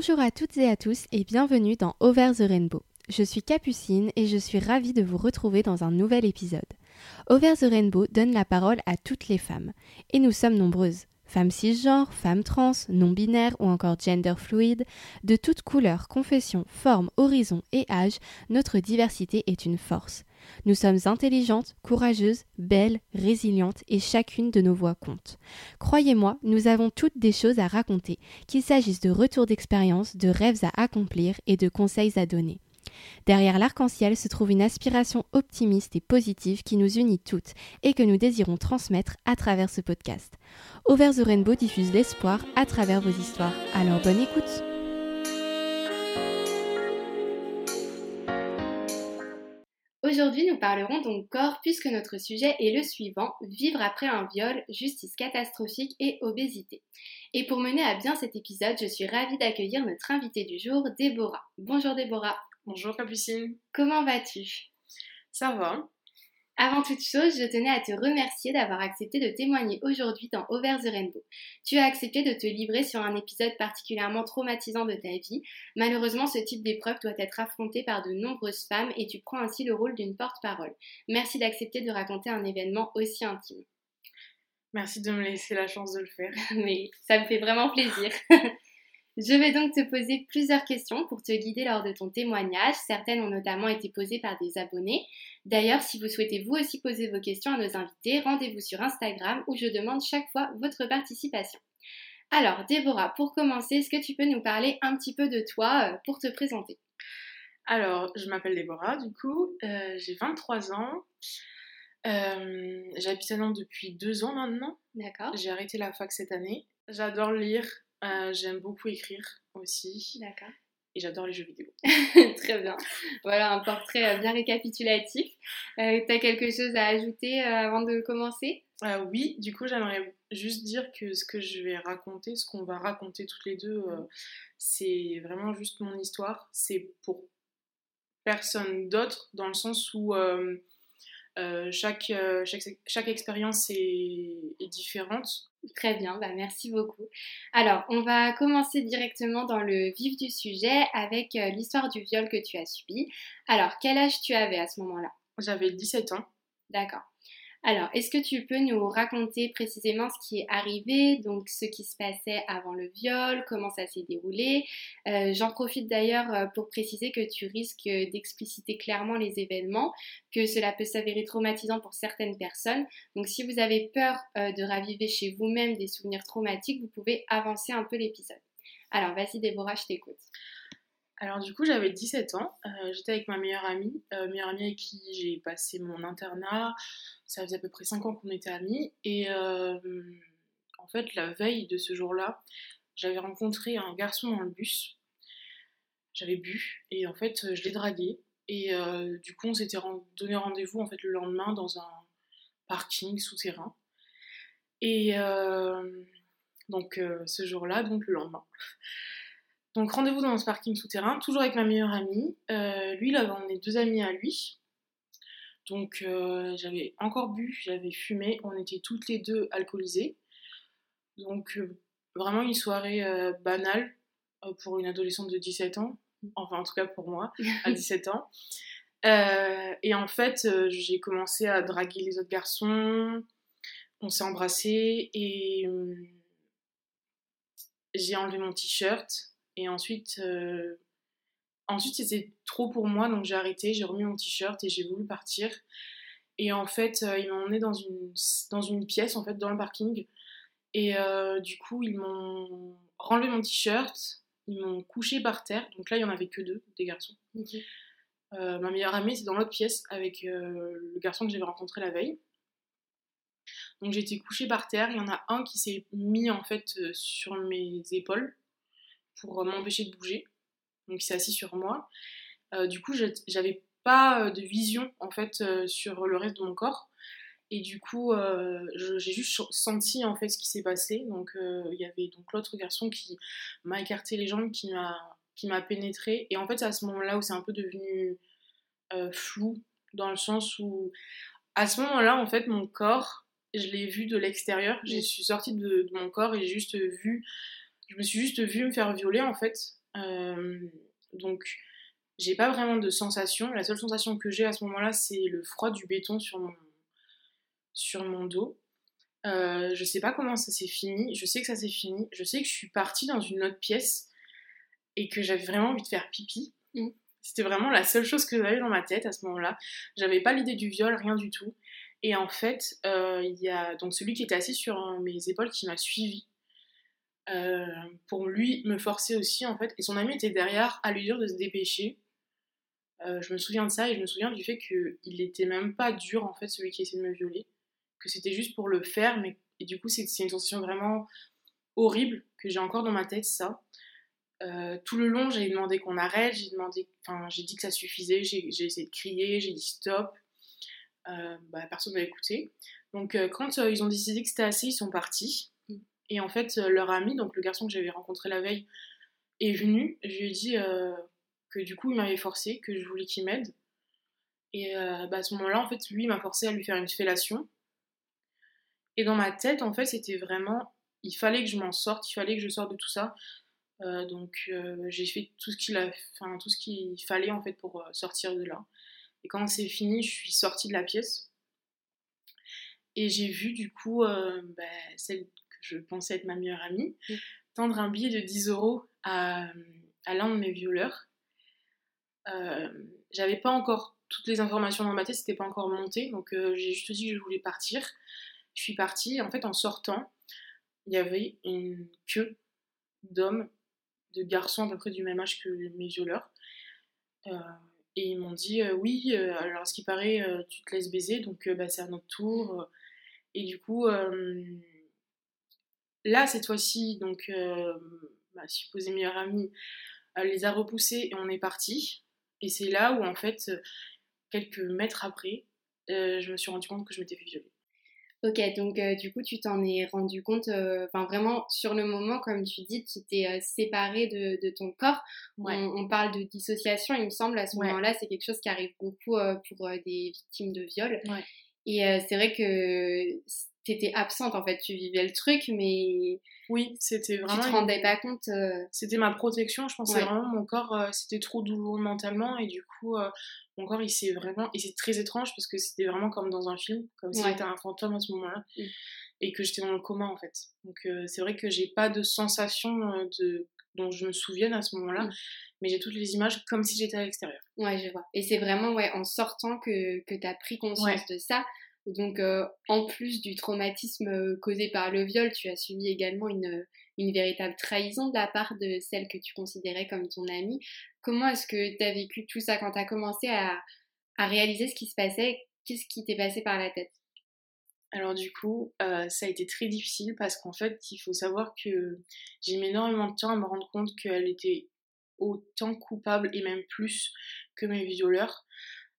Bonjour à toutes et à tous et bienvenue dans Over the Rainbow. Je suis Capucine et je suis ravie de vous retrouver dans un nouvel épisode. Over the Rainbow donne la parole à toutes les femmes. Et nous sommes nombreuses. Femmes cisgenres, femmes trans, non-binaires ou encore gender fluide, de toutes couleurs, confessions, formes, horizons et âges, notre diversité est une force. Nous sommes intelligentes, courageuses, belles, résilientes et chacune de nos voix compte. Croyez-moi, nous avons toutes des choses à raconter, qu'il s'agisse de retours d'expérience, de rêves à accomplir et de conseils à donner. Derrière l'arc-en-ciel se trouve une aspiration optimiste et positive qui nous unit toutes et que nous désirons transmettre à travers ce podcast. Over the Rainbow diffuse l'espoir à travers vos histoires. Alors bonne écoute! Aujourd'hui, nous parlerons donc corps puisque notre sujet est le suivant, vivre après un viol, justice catastrophique et obésité. Et pour mener à bien cet épisode, je suis ravie d'accueillir notre invitée du jour, Déborah. Bonjour Déborah. Bonjour Capucine. Comment vas-tu? Ça va. Avant toute chose, je tenais à te remercier d'avoir accepté de témoigner aujourd'hui dans Over the Rainbow. Tu as accepté de te livrer sur un épisode particulièrement traumatisant de ta vie. Malheureusement, ce type d'épreuve doit être affronté par de nombreuses femmes et tu prends ainsi le rôle d'une porte-parole. Merci d'accepter de raconter un événement aussi intime. Merci de me laisser la chance de le faire. Mais ça me fait vraiment plaisir. Je vais donc te poser plusieurs questions pour te guider lors de ton témoignage. Certaines ont notamment été posées par des abonnés. D'ailleurs, si vous souhaitez vous aussi poser vos questions à nos invités, rendez-vous sur Instagram où je demande chaque fois votre participation. Alors, Déborah, pour commencer, est-ce que tu peux nous parler un petit peu de toi euh, pour te présenter? Alors, je m'appelle Déborah, du coup, euh, j'ai 23 ans. Euh, J'habite à Nantes depuis deux ans maintenant. D'accord. J'ai arrêté la fac cette année. J'adore lire, euh, j'aime beaucoup écrire aussi. D'accord. Et j'adore les jeux vidéo. Très bien. Voilà un portrait euh, bien récapitulatif. Euh, T'as quelque chose à ajouter euh, avant de commencer? Euh, oui, du coup, j'aimerais juste dire que ce que je vais raconter, ce qu'on va raconter toutes les deux, c'est vraiment juste mon histoire. C'est pour personne d'autre, dans le sens où euh, euh, chaque, euh, chaque, chaque expérience est, est différente. Très bien, bah merci beaucoup. Alors, on va commencer directement dans le vif du sujet avec euh, l'histoire du viol que tu as subi. Alors, quel âge tu avais à ce moment-là? J'avais 17 ans. D'accord. Alors, est-ce que tu peux nous raconter précisément ce qui est arrivé, donc ce qui se passait avant le viol, comment ça s'est déroulé? Euh, J'en profite d'ailleurs euh, pour préciser que tu risques d'expliciter clairement les événements, que cela peut s'avérer traumatisant pour certaines personnes. Donc, si vous avez peur euh, de raviver chez vous-même des souvenirs traumatiques, vous pouvez avancer un peu l'épisode. Alors, vas-y Déborah, je t'écoute. Alors du coup, j'avais 17 ans. Euh, J'étais avec ma meilleure amie, euh, meilleure amie avec qui j'ai passé mon internat. Ça faisait à peu près 5 ans qu'on était amis. Et euh, en fait, la veille de ce jour-là, j'avais rencontré un garçon dans le bus. J'avais bu et en fait, je l'ai dragué. Et du coup, on s'était donné rendez-vous en fait le lendemain dans un parking souterrain. Et donc ce jour-là, donc le lendemain. Donc rendez-vous dans ce parking souterrain, toujours avec ma meilleure amie. Euh, lui, il avait emmené deux amis à lui. Donc euh, j'avais encore bu, j'avais fumé, on était toutes les deux alcoolisées. Donc euh, vraiment une soirée banale pour une adolescente de 17 ans, enfin en tout cas pour moi, à 17 ans. Et en fait, j'ai commencé à draguer les autres garçons, on s'est embrassés et euh, j'ai enlevé mon t-shirt. Et ensuite, euh, ensuite c'était trop pour moi, donc j'ai arrêté, j'ai remis mon t-shirt et j'ai voulu partir. Et en fait, euh, ils m'ont emmené dans une, dans une pièce, en fait, dans le parking. Et euh, du coup, ils m'ont renlevé mon t-shirt, ils m'ont couché par terre. Donc là, il y en avait que deux, des garçons. Ma meilleure amie, c'est dans l'autre pièce avec le garçon que j'avais rencontré la veille. Donc j'ai été couchée par terre. Il y en a un qui s'est mis en fait sur mes épaules pour euh, m'empêcher de bouger. Donc il s'est assis sur moi. Euh, du coup, j'avais pas euh, de vision en fait euh, sur le reste de mon corps. Et du coup, euh, j'ai juste senti en fait ce qui s'est passé. Donc il y avait donc l'autre garçon qui m'a écarté les jambes, qui m'a qui m'a pénétré. Et en fait, c'est à ce moment-là où c'est un peu devenu flou, dans le sens où, à ce moment-là, en fait, mon corps, je l'ai vu de l'extérieur. Je suis sortie de, de mon corps et j'ai juste vu, je me suis juste vue me faire violer, en fait. donc, j'ai pas vraiment de sensation. La seule sensation que j'ai à ce moment-là, c'est le froid du béton sur mon, sur mon dos. Euh, je sais pas comment ça s'est fini. Je sais que ça s'est fini. Je sais que je suis partie dans une autre pièce et que j'avais vraiment envie de faire pipi. Mm. C'était vraiment la seule chose que j'avais dans ma tête à ce moment-là. J'avais pas l'idée du viol, rien du tout. Et en fait, euh, il y a donc celui qui était assis sur mes épaules qui m'a suivi. Euh, pour lui me forcer aussi en fait et son ami était derrière à lui dire de se dépêcher euh, je me souviens de ça et je me souviens du fait qu'il était même pas dur en fait celui qui essayait de me violer, que c'était juste pour le faire, mais du coup c'est une sensation vraiment horrible que j'ai encore dans ma tête ça. Euh, tout le long j'ai demandé qu'on arrête, j'ai demandé, enfin j'ai dit que ça suffisait, j'ai essayé de crier, j'ai dit stop, bah, personne n'a écouté. Donc quand ils ont décidé que c'était assez, ils sont partis. Et en fait leur ami, donc le garçon que j'avais rencontré la veille, est venu. Je lui ai dit que du coup il m'avait forcé, que je voulais qu'il m'aide. Et euh, bah, à ce moment-là, en fait, lui m'a forcé à lui faire une fellation. Et dans ma tête, en fait, c'était vraiment, il fallait que je m'en sorte, il fallait que je sorte de tout ça. Euh, donc euh, j'ai fait tout ce qu'il a, enfin tout fallait en fait pour sortir de là. Et quand c'est fini, je suis sortie de la pièce et j'ai vu du coup bah, celle je pensais être ma meilleure amie tendre un billet de 10 euros à, à l'un de mes violeurs euh, j'avais pas encore toutes les informations dans ma tête, c'était pas encore monté, donc euh, j'ai juste dit que je voulais partir. Je suis partie, en fait, en sortant, il y avait une queue d'hommes, de garçons à peu près du même âge que mes violeurs. Euh, et ils m'ont dit oui, alors ce qui paraît, tu te laisses baiser, donc bah, c'est à notre tour. et du coup, là, cette fois-ci, donc ma supposée meilleure amie, elle les a repoussés et on est parti. Et c'est là où, en fait, euh, quelques mètres après, euh, je me suis rendu compte que je m'étais fait violer. Ok, donc euh, du coup, tu t'en es rendu compte, enfin vraiment, sur le moment, comme tu dis, tu t'es séparé de, ton corps. On, parle de dissociation, il me semble, à ce moment-là, c'est quelque chose qui arrive beaucoup pour des victimes de viol. Et c'est vrai que t'étais absente en fait, tu vivais le truc, mais oui, c'était vraiment. Tu te rendais pas compte. Euh, c'était ma protection, je pensais vraiment mon corps, euh, c'était trop douloureux mentalement et du coup, euh, mon corps il s'est vraiment. Et c'est très étrange parce que c'était vraiment comme dans un film, comme si j'étais un fantôme à ce moment-là mm. et que j'étais dans le coma en fait. Donc c'est vrai que j'ai pas de sensation de... dont je me souvienne à ce moment-là. Mm. Mais j'ai toutes les images comme si j'étais à l'extérieur. Ouais, je vois. Et c'est vraiment ouais, en sortant que, que tu as pris conscience de ça. Donc, euh, en plus du traumatisme euh, causé par le viol, tu as subi également une, une véritable trahison de la part de celle que tu considérais comme ton amie. Comment est-ce que tu as vécu tout ça quand tu as commencé à, à, réaliser ce qui se passait? Qu'est-ce qui t'est passé par la tête? Alors du coup, euh, ça a été très difficile parce qu'en fait, il faut savoir que j'ai mis énormément de temps à me rendre compte qu'elle était autant coupable et même plus que mes violeurs.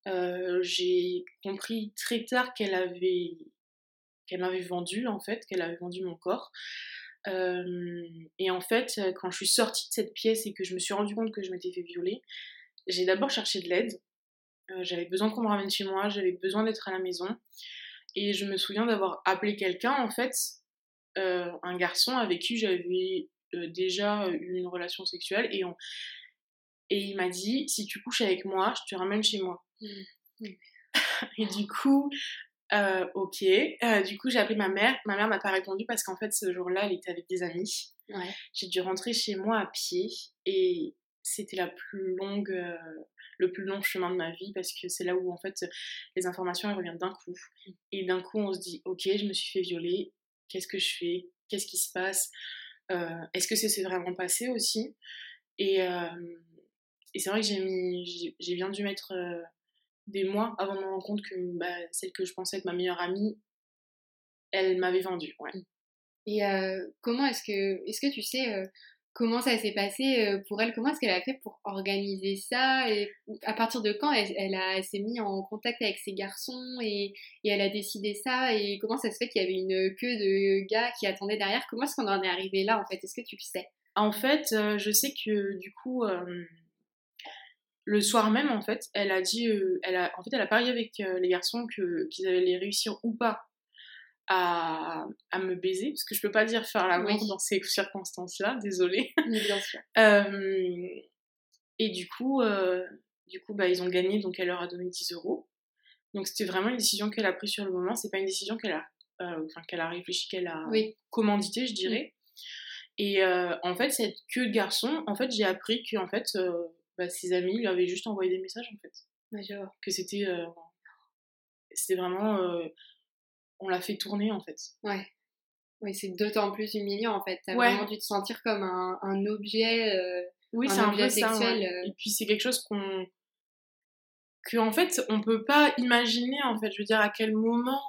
Euh, j'ai compris très tard qu'elle avait qu'elle m'avait vendu en fait, qu'elle avait vendu mon corps. Euh, et en fait, quand je suis sortie de cette pièce et que je me suis rendu compte que je m'étais fait violer, j'ai d'abord cherché de l'aide. Euh, j'avais besoin qu'on me ramène chez moi, j'avais besoin d'être à la maison. Et je me souviens d'avoir appelé quelqu'un, en fait, un garçon avec qui j'avais déjà eu une relation sexuelle. Et, et il m'a dit, si tu couches avec moi, je te ramène chez moi. Et du coup, euh, ok. Euh, du coup, j'ai appelé ma mère. Ma mère m'a pas répondu parce qu'en fait, ce jour-là, elle était avec des amis. J'ai dû rentrer chez moi à pied et c'était la plus longue, euh, le plus long chemin de ma vie parce que c'est là où en fait les informations elles reviennent d'un coup. Et d'un coup, on se dit, ok, je me suis fait violer. Qu'est-ce que je fais? Qu'est-ce qui se passe? Est-ce que c'est vraiment passé aussi? Et, et c'est vrai que j'ai mis, j'ai bien dû mettre des mois avant de me rendre compte que bah, celle que je pensais être ma meilleure amie, elle m'avait vendue. Ouais. Mmh. Et euh, comment est-ce que, est-ce que tu sais euh, comment ça s'est passé euh, pour elle? Comment est-ce qu'elle a fait pour organiser ça? Et à partir de quand elle, elle, a, s'est mise en contact avec ses garçons et, et, elle a décidé ça? Et comment ça se fait qu'il y avait une queue de gars qui attendaient derrière? Comment est-ce qu'on en est arrivé là en fait? Est-ce que tu le sais? En fait, je sais que du coup le soir même, en fait, elle a dit, euh, elle a, en fait, elle a parié avec euh, les garçons que qu'ils allaient réussir ou pas à, à, me baiser, parce que je peux pas dire faire l'amour Oui. dans ces circonstances-là, désolée. Oui, bien sûr. Euh, et du coup, euh, du coup bah, ils ont gagné, donc elle leur a donné 10 euros. Donc c'était vraiment une décision qu'elle a prise sur le moment, c'est pas une décision qu'elle a, euh, enfin, qu'elle a réfléchi, qu'elle a Oui. commandité, je dirais. Et euh, en fait, cette queue de garçon, en fait, j'ai appris que en fait, euh, bah, ses amis lui avaient juste envoyé des messages, en fait. Vois. Que c'était, euh, c'était vraiment, euh, on l'a fait tourner, en fait. Ouais. Oui, c'est d'autant plus humiliant en fait. T'as Ouais. vraiment dû te sentir comme un, un objet. euh, Oui, Un c'est un objet peu ça. sexuel, ouais. Et puis c'est quelque chose qu'on que en fait on peut pas imaginer en fait. Je veux dire à quel moment,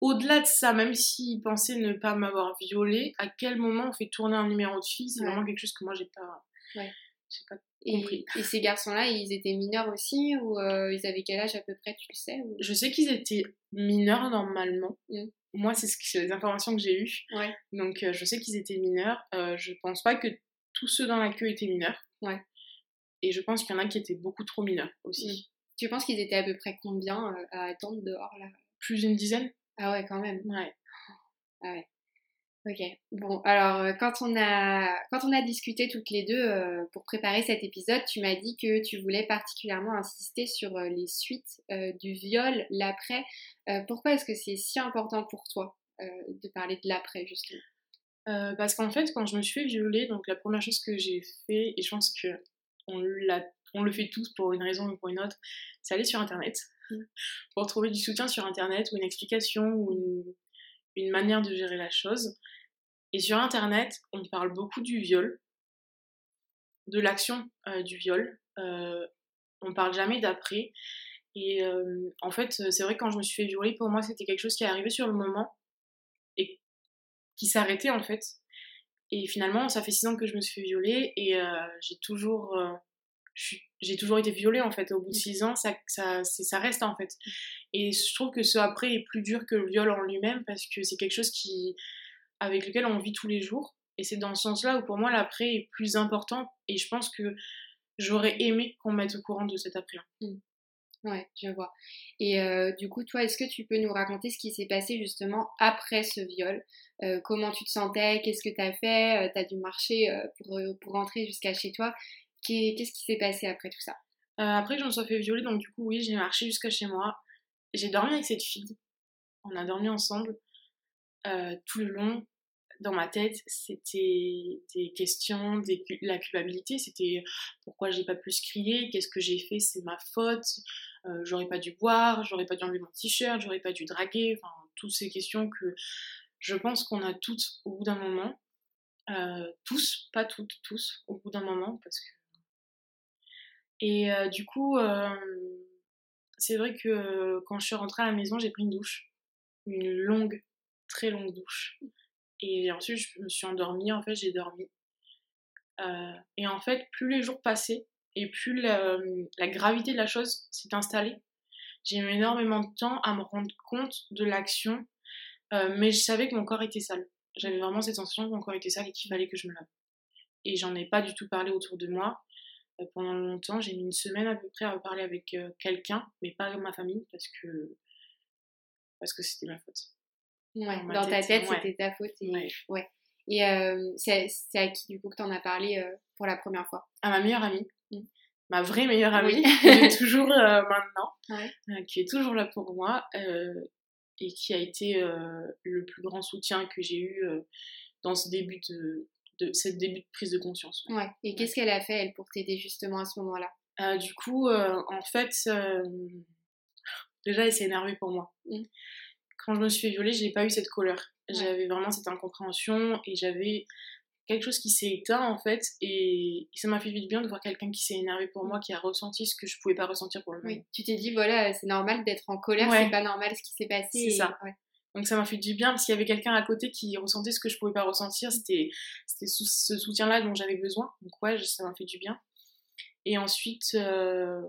au-delà de ça, même s'il pensait ne pas m'avoir violée, à quel moment on fait tourner un numéro de fille, c'est Ouais. vraiment quelque chose que moi j'ai pas. Ouais. J'ai pas Et, ces garçons-là, ils étaient mineurs aussi ou euh, ils avaient quel âge à peu près, tu le sais ou... Je sais qu'ils étaient mineurs normalement. Mm. Moi, c'est ce les informations que j'ai eues. Ouais. Donc, euh, je sais qu'ils étaient mineurs. Euh, je pense pas que tous ceux dans la queue étaient mineurs. Ouais. Et je pense qu'il y en a qui étaient beaucoup trop mineurs aussi. Mm. Tu penses qu'ils étaient à peu près combien euh, à attendre dehors là? Plus d'une dizaine Ah ouais, quand même. Ouais. Ah ouais. Ok. Bon, alors euh, quand on a quand on a discuté toutes les deux euh, pour préparer cet épisode, tu m'as dit que tu voulais particulièrement insister sur euh, les suites euh, du viol, l'après. Pourquoi est-ce que c'est si important pour toi de parler de l'après justement? Parce qu'en fait, quand je me suis fait violer, donc la première chose que j'ai fait, et je pense que on, le fait tous pour une raison ou pour une autre, c'est aller sur Internet Mm. pour trouver du soutien sur Internet ou une explication ou une, une manière de gérer la chose. Et sur Internet, on parle beaucoup du viol, de l'action euh, du viol. Euh, on parle jamais d'après. Et euh, en fait, c'est vrai que quand je me suis fait violer, pour moi, c'était quelque chose qui est arrivé sur le moment et qui s'arrêtait en fait. Et finalement, ça fait six ans que je me suis fait violer et j'ai toujours, j'ai toujours été violée en fait. Au bout de six ans, ça, ça, ça reste en fait. Et je trouve que ce après est plus dur que le viol en lui-même parce que c'est quelque chose qui, avec lequel on vit tous les jours. Et c'est dans ce sens-là où pour moi l'après est plus important. Et je pense que j'aurais aimé qu'on me mette au courant de cet après-là. Ouais, je vois. Et euh, du coup, toi, est-ce que tu peux nous raconter ce qui s'est passé justement après ce viol? Euh, Comment tu te sentais? Qu'est-ce que tu as fait? Tu as dû marcher euh, pour, euh, pour rentrer jusqu'à chez toi? Qu'est- Qu'est-ce qui s'est passé après tout ça? Euh, après que je me sois fait violer, donc du coup, oui, j'ai marché jusqu'à chez moi. J'ai dormi avec cette fille. On a dormi ensemble euh, tout le long. Dans ma tête, c'était des questions, des, la culpabilité. C'était pourquoi j'ai pas plus crier, qu'est-ce que j'ai fait, c'est ma faute. Euh, j'aurais pas dû boire, j'aurais pas dû enlever mon t-shirt, j'aurais pas dû draguer. Enfin, toutes ces questions que je pense qu'on a toutes au bout d'un moment. Tous, pas toutes, tous, au bout d'un moment, parce que et euh, du coup, euh, c'est vrai que euh, quand je suis rentrée à la maison, j'ai pris une douche. Une longue, très longue douche. Et ensuite, je me suis endormie. En fait, j'ai dormi. Et en fait, plus les jours passaient et plus la, la gravité de la chose s'est installée, j'ai mis énormément de temps à me rendre compte de l'action. Mais je savais que mon corps était sale. J'avais vraiment cette sensation que mon corps était sale et qu'il fallait que je me lave. Et j'en ai pas du tout parlé autour de moi pendant longtemps. J'ai mis une semaine à peu près à parler avec euh, quelqu'un, mais pas ma famille parce que parce que c'était ma faute. Ouais, Dans ta tête, ouais. c'était ta faute. Et, Ouais. ouais. et euh, c'est à qui du coup que t'en as parlé euh, pour la première fois? À ma meilleure amie, Mm. ma vraie meilleure amie, Oui. toujours euh, maintenant, Ouais. euh, qui est toujours là pour moi euh, et qui a été euh, le plus grand soutien que j'ai eu euh, dans ce début de, de cette début de prise de conscience. Ouais. Et qu'est-ce qu'elle a fait, elle, pour t'aider justement à ce moment-là? Euh, du coup, euh, en fait, euh, déjà, elle s'est énervée pour moi. Mm. Quand je me suis fait violer, j'ai pas eu cette colère. Ouais. J'avais vraiment cette incompréhension et j'avais quelque chose qui s'est éteint en fait. Et ça m'a fait du bien de voir quelqu'un qui s'est énervé pour moi, qui a ressenti ce que je pouvais pas ressentir pour le moment. Oui. Tu t'es dit, voilà, c'est normal d'être en colère, Ouais. c'est pas normal ce qui s'est passé. C'est et- ça. ouais. Donc ça m'a fait du bien parce qu'il y avait quelqu'un à côté qui ressentait ce que je pouvais pas ressentir. C'était sous ce soutien-là dont j'avais besoin. Donc ouais, ça m'a fait du bien. Et ensuite, euh,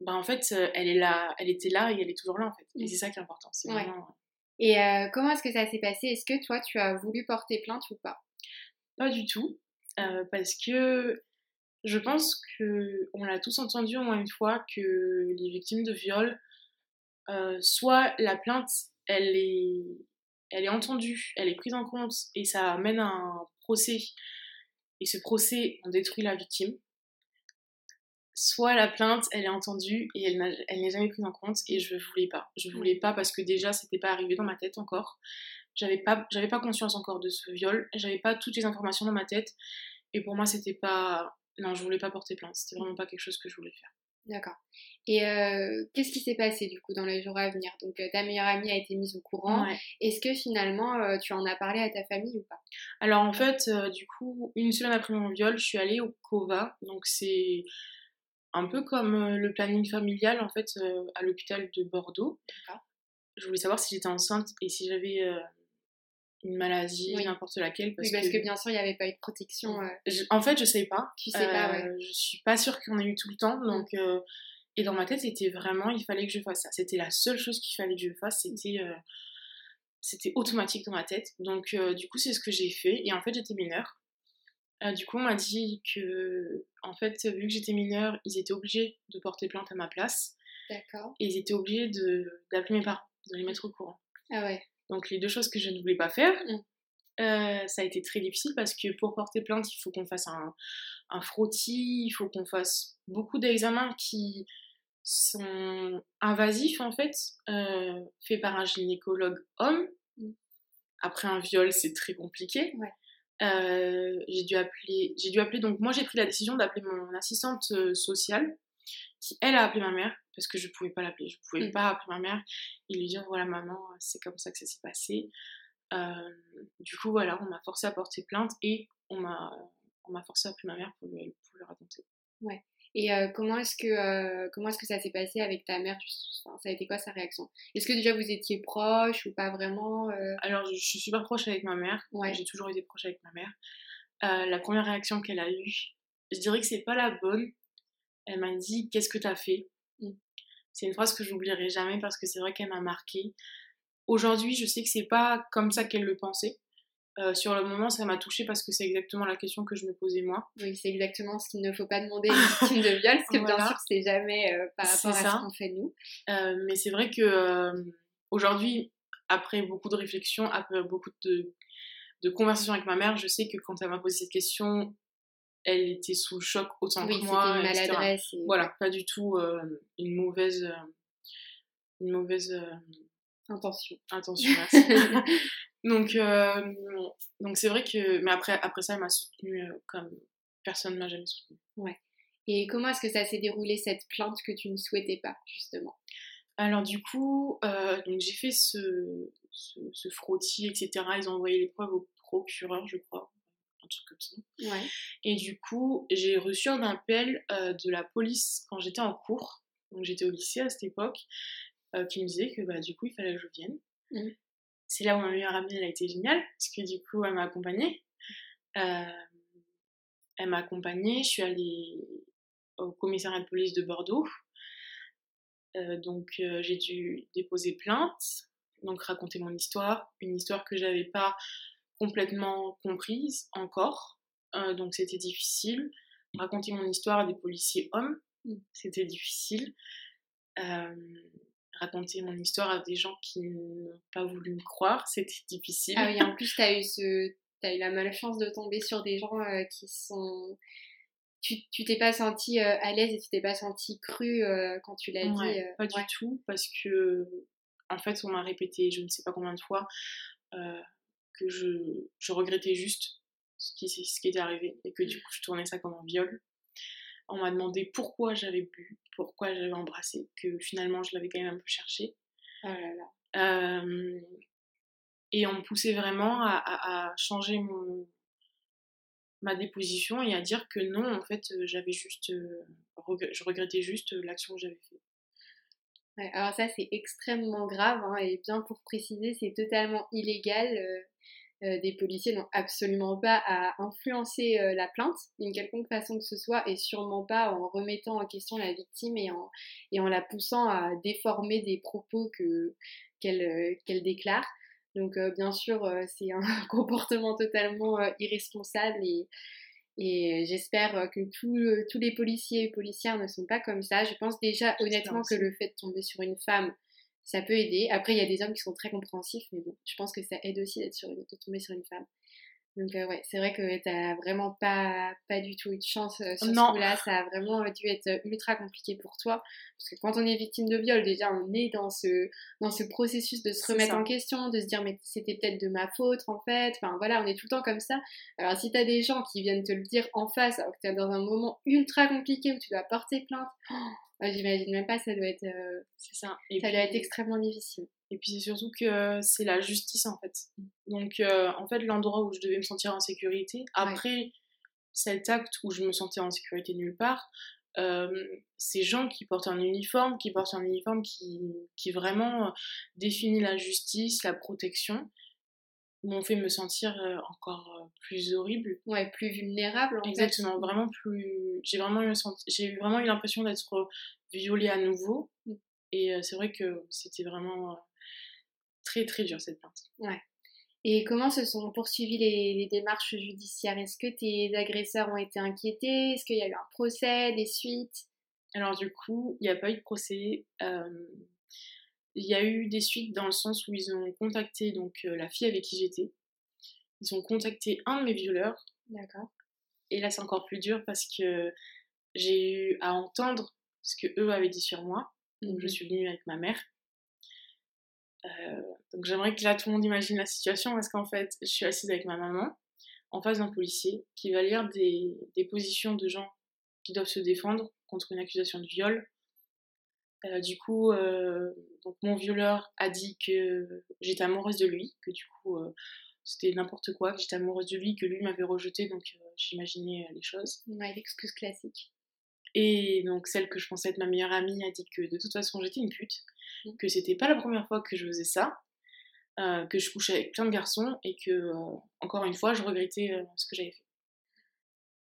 bah en fait, euh, elle est là, elle était là et elle est toujours là en fait. Et Mm. c'est ça qui est important. Ouais. vraiment Et euh, comment est-ce que ça s'est passé? Est-ce que toi, tu as voulu porter plainte ou pas? Pas du tout euh, parce que je pense que on l'a tous entendu au moins une fois que les victimes de viol, soit la plainte, elle est elle est entendue, elle est prise en compte et ça amène à un procès, et ce procès, on détruit la victime, soit la plainte, elle est entendue et elle, n'est jamais prise en compte et je voulais pas. Je voulais pas parce que déjà, c'était pas arrivé dans ma tête encore. J'avais pas, j'avais pas conscience encore de ce viol, j'avais pas toutes les informations dans ma tête et pour moi, c'était pas. Non, je voulais pas porter plainte, c'était vraiment pas quelque chose que je voulais faire. D'accord. Et euh, qu'est-ce qui s'est passé du coup dans les jours à venir? Donc euh, ta meilleure amie a été mise au courant. Est-ce que finalement euh, tu en as parlé à ta famille ou pas? Alors en fait, du coup, une semaine après mon viol, je suis allée au COVA. Donc c'est un peu comme le planning familial en fait à l'hôpital de Bordeaux. D'accord. Je voulais savoir si j'étais enceinte et si j'avais une maladie, n'importe laquelle. Parce oui, parce que, bien sûr, il n'y avait pas eu de protection. en fait, je ne sais pas. Tu sais pas, ouais. Je suis pas sûre qu'on ait eu tout le temps. Donc, et dans ma tête, c'était vraiment, il fallait que je fasse ça. C'était la seule chose qu'il fallait que je fasse. C'était, euh, c'était automatique dans ma tête. Donc, euh, du coup, c'est ce que j'ai fait. Et en fait, j'étais mineure. Euh, du coup, on m'a dit que, en fait, vu que j'étais mineure, ils étaient obligés de porter plainte à ma place. D'accord. Et ils étaient obligés de, d'appeler mes parents, de les mettre au courant. Ah ouais. Donc, les deux choses que je ne voulais pas faire. Mm. ça a été très difficile parce que pour porter plainte, il faut qu'on fasse un, un frottis, il faut qu'on fasse beaucoup d'examens qui, sont invasifs en fait, euh, faits par un gynécologue homme. Mm. Après un viol, c'est très compliqué. Euh, j'ai dû appeler, j'ai dû appeler. Donc moi, j'ai pris la décision d'appeler mon assistante euh, sociale, qui elle a appelé ma mère parce que je pouvais pas l'appeler, je pouvais mm. pas appeler ma mère et lui dire voilà maman, c'est comme ça que ça s'est passé. du coup voilà, on m'a forcé à porter plainte et on m'a, on m'a forcé à appeler ma mère pour lui, pour lui raconter. Ouais. Et euh, comment est-ce que euh, comment est-ce que ça s'est passé avec ta mère? Ça a été quoi sa réaction? Est-ce que déjà vous étiez proche ou pas vraiment euh? Alors je, suis super proche avec ma mère. Ouais. J'ai toujours été proche avec ma mère. la première réaction qu'elle a eue, je dirais que c'est pas la bonne. Elle m'a dit qu'est-ce que t'as fait? mmh. C'est une phrase que j'oublierai jamais parce que c'est vrai qu'elle m'a marqué. Aujourd'hui, je sais que c'est pas comme ça qu'elle le pensait. Euh, sur le moment, ça m'a touchée parce que c'est exactement la question que je me posais moi. Oui, c'est exactement ce qu'il ne faut pas demander à une victime de viol, parce que bien sûr, c'est jamais euh, par rapport à ce qu'on fait nous. Euh, mais c'est vrai que aujourd'hui, après beaucoup de réflexions, après beaucoup de, de, conversations avec ma mère, je sais que quand elle m'a posé cette question, elle était sous choc autant que moi. Une maladresse. Voilà, pas du tout une mauvaise. une mauvaise intention. Intention, Donc, euh, donc c'est vrai que. Mais après, après ça, elle m'a soutenue euh, comme personne ne m'a jamais soutenue. Ouais. Et comment est-ce que ça s'est déroulé cette plainte que tu ne souhaitais pas, justement? Alors, du coup, euh, donc j'ai fait ce, ce, frottis, etc. Ils ont envoyé les preuves au procureur, je crois. Un truc comme ça. Ouais. Et du coup, j'ai reçu un appel de la police quand j'étais en cours. Donc, j'étais au lycée à cette époque. qui me disait que bah, du coup, il fallait que je vienne. Mmh c'est là où ma meilleure amie, elle a été géniale, parce que du coup, elle m'a accompagnée. Euh, elle m'a accompagnée, je suis allée au commissariat de police de Bordeaux. Euh, donc, euh, j'ai dû déposer plainte, donc raconter mon histoire, une histoire que j'avais pas complètement comprise encore. donc, c'était difficile. Raconter mon histoire à des policiers hommes, c'était difficile raconter mon histoire à des gens qui n'ont pas voulu me croire, c'était difficile. Ah oui, en plus, tu as eu ce... As eu la malchance de tomber sur des gens euh, qui sont. Tu t'es pas senti euh, à l'aise et tu t'es pas senti cru euh, quand tu l'as dit Pas du tout, parce que en fait, on m'a répété je ne sais pas combien de fois que je, je, regrettais juste ce qui, ce qui était arrivé et que du coup, je tournais ça comme un viol on m'a demandé pourquoi j'avais bu, pourquoi j'avais embrassé, que finalement je l'avais quand même un peu cherché. Oh là là. Euh, et on me poussait vraiment à, changer mon, ma déposition et à dire que non, en fait, j'avais juste, euh, je regrettais juste l'action que j'avais faite. alors ça c'est extrêmement grave hein, et bien pour préciser c'est totalement illégal. Euh, euh, des policiers n'ont absolument pas à influencer euh, la plainte d'une quelconque façon que ce soit et sûrement pas en remettant en question la victime et en, et en la poussant à déformer des propos que, qu'elle, euh, qu'elle déclare. Donc bien sûr c'est un comportement totalement irresponsable et, et j'espère que tous les policiers et policières ne sont pas comme ça. Je pense déjà honnêtement que le fait de tomber sur une femme ça peut aider. Après, il y a des hommes qui sont très compréhensifs, mais bon, je pense que ça aide aussi d'être sur une, de tomber sur une femme. Donc euh, ouais, c'est vrai que t'as vraiment pas, pas du tout eu de chance euh, sur ce coup-là. Ça a vraiment dû être euh, ultra compliqué pour toi. Parce que quand on est victime de viol, déjà on est dans ce, dans ce processus de se remettre en question, de se dire mais c'était peut-être de ma faute en fait. Enfin voilà, on est tout le temps comme ça. Alors si t'as des gens qui viennent te le dire en face alors que t'es dans un moment ultra compliqué où tu dois porter plainte, oh, j'imagine même pas, ça doit être, ça. ça doit être extrêmement difficile. Et puis c'est surtout que c'est la justice en fait. Donc euh, en fait l'endroit où je devais me sentir en sécurité, après cet acte où je me sentais en sécurité nulle part, euh, ces gens qui portent un uniforme, qui portent un uniforme qui, qui vraiment définit la justice, la protection, m'ont fait me sentir euh, encore plus horrible. Ouais, plus vulnérable en Exactement, vraiment plus... J'ai vraiment eu, j'ai vraiment eu l'impression d'être violée à nouveau. Mm. Et c'est vrai que c'était vraiment très très dur cette plainte. Ouais. Et comment se sont poursuivies les, démarches judiciaires? Est-ce que tes agresseurs ont été inquiétés? Est-ce qu'il y a eu un procès, des suites? Alors du coup, il n'y a pas eu de procès. Euh, il y a eu des suites dans le sens où ils ont contacté donc euh, la fille avec qui j'étais. Ils ont contacté un de mes violeurs. D'accord. Et là, c'est encore plus dur parce que j'ai eu à entendre ce que eux avaient dit sur moi. Donc, je mhm. suis venue avec ma mère. Euh, donc j'aimerais que là tout le monde imagine la situation parce qu'en fait je suis assise avec ma maman en face d'un policier qui va lire des, des, positions de gens qui doivent se défendre contre une accusation de viol. Euh, du coup, euh, donc mon violeur a dit que j'étais amoureuse de lui, que du coup c'était n'importe quoi, que j'étais amoureuse de lui, que lui m'avait rejeté, donc j'imaginais les choses. Ouais, l'excuse classique. Et donc celle que je pensais être ma meilleure amie a dit que de toute façon j'étais une pute, mmh. que c'était pas la première fois que je faisais ça, euh, que je couchais avec plein de garçons et que euh, encore une fois je regrettais euh, ce que j'avais fait.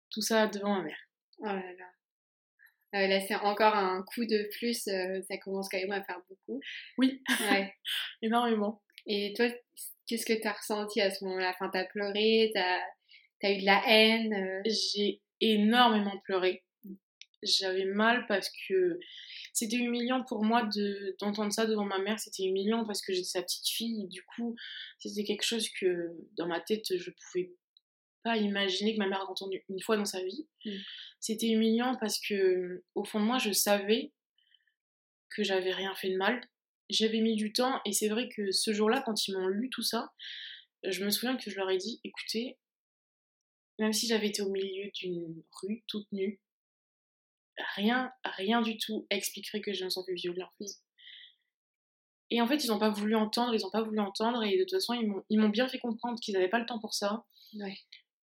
Tout ça devant ma mère. Oh là là. Là c'est encore un coup de plus, ça commence quand même à faire beaucoup. Oui, ouais. énormément. Et toi, qu'est-ce que tu as ressenti à ce moment-là? Enfin, t'as pleuré, t'as as eu de la haine J'ai énormément pleuré j'avais mal parce que c'était humiliant pour moi de d'entendre ça devant ma mère. C'était humiliant parce que j'étais sa petite fille. Et du coup, c'était quelque chose que dans ma tête, je pouvais pas imaginer que ma mère a entendu une fois dans sa vie. Mm. C'était humiliant parce que au fond de moi, je savais que j'avais rien fait de mal. J'avais mis du temps et c'est vrai que ce jour-là, quand ils m'ont lu tout ça, je me souviens que je leur ai dit, écoutez, même si j'avais été au milieu d'une rue toute nue, rien, rien du tout expliquerait que je me sens fait violer en fait. Et en fait, ils n'ont pas voulu entendre, ils n'ont pas voulu entendre, et de toute façon, ils m'ont bien fait comprendre qu'ils n'avaient pas le temps pour ça.